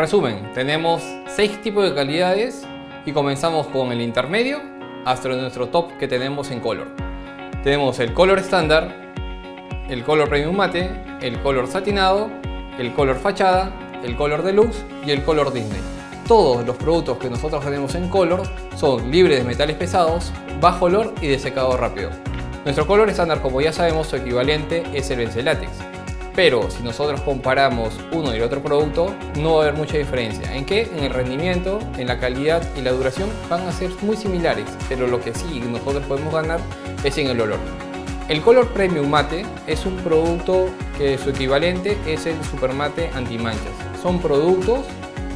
resumen, tenemos 6 tipos de calidades y comenzamos con el intermedio hasta nuestro top que tenemos en color. Tenemos el color estándar, el color premium mate, el color satinado, el color fachada, el color deluxe y el color Disney. Todos los productos que nosotros tenemos en color son libres de metales pesados, bajo olor y de secado rápido. Nuestro color estándar, como ya sabemos, su equivalente es el Vence Látex. Pero si nosotros comparamos uno y el otro producto, no va a haber mucha diferencia. ¿En qué? En el rendimiento, en la calidad y la duración van a ser muy similares, pero lo que sí nosotros podemos ganar es en el olor. El Color Premium Mate es un producto que su equivalente es el Super Mate antimanchas. Son productos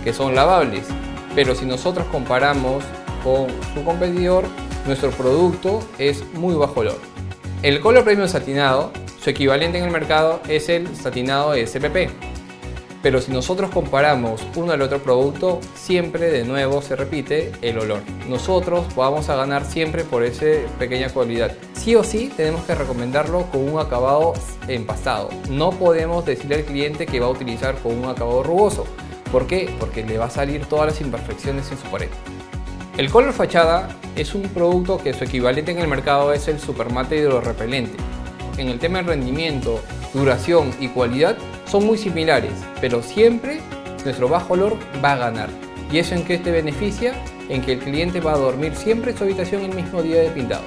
que son lavables, pero si nosotros comparamos con su competidor, nuestro producto es muy bajo olor. El Color Premium Satinado, su equivalente en el mercado es el satinado SPP. Pero si nosotros comparamos uno al otro producto, siempre de nuevo se repite el olor. Nosotros vamos a ganar siempre por esa pequeña cualidad. Sí o sí tenemos que recomendarlo con un acabado empastado. No podemos decirle al cliente que va a utilizar con un acabado rugoso. ¿Por qué? Porque le va a salir todas las imperfecciones en su pared. El color fachada es un producto que su equivalente en el mercado es el supermate hidrorrepelente. En el tema de rendimiento, duración y cualidad son muy similares, pero siempre nuestro bajo olor va a ganar. ¿Y eso en qué te beneficia? En que el cliente va a dormir siempre en su habitación el mismo día de pintado.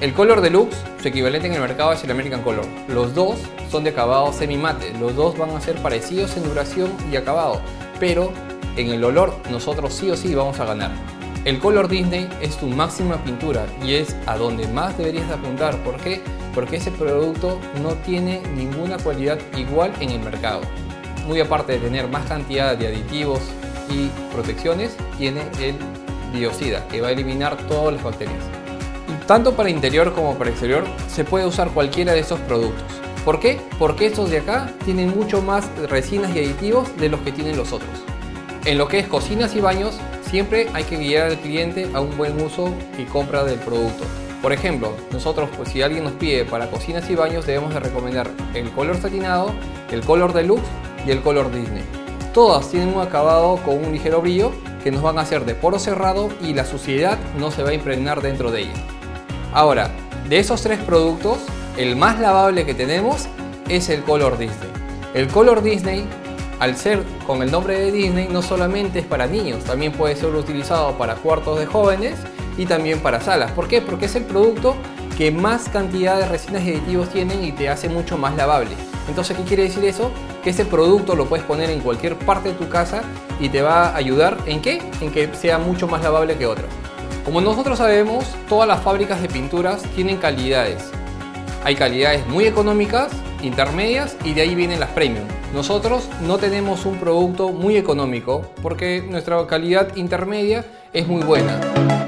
El Color Deluxe, su equivalente en el mercado es el American Color. Los dos son de acabado semi-mate, los dos van a ser parecidos en duración y acabado, pero en el olor nosotros sí o sí vamos a ganar. El Color Disney es tu máxima pintura y es a donde más deberías apuntar. ¿Por qué? Porque ese producto no tiene ninguna cualidad igual en el mercado. Muy aparte de tener más cantidad de aditivos y protecciones, tiene el biocida que va a eliminar todas las bacterias. Tanto para interior como para exterior se puede usar cualquiera de esos productos. ¿Por qué? Porque estos de acá tienen mucho más resinas y aditivos de los que tienen los otros. En lo que es cocinas y baños, siempre hay que guiar al cliente a un buen uso y compra del producto. Por ejemplo, nosotros pues si alguien nos pide para cocinas y baños debemos de recomendar el color satinado, el color deluxe y el color Disney. Todas tienen un acabado con un ligero brillo que nos van a hacer de poro cerrado y la suciedad no se va a impregnar dentro de ella. Ahora, de esos tres productos, el más lavable que tenemos es el color Disney. El color Disney al ser con el nombre de Disney, no solamente es para niños, también puede ser utilizado para cuartos de jóvenes y también para salas. ¿Por qué? Porque es el producto que más cantidad de resinas y aditivos tienen y te hace mucho más lavable. Entonces, ¿qué quiere decir eso? Que ese producto lo puedes poner en cualquier parte de tu casa y te va a ayudar en qué? En que sea mucho más lavable que otro. Como nosotros sabemos, todas las fábricas de pinturas tienen calidades. Hay calidades muy económicas, intermedias y de ahí vienen las premium. Nosotros no tenemos un producto muy económico porque nuestra calidad intermedia es muy buena.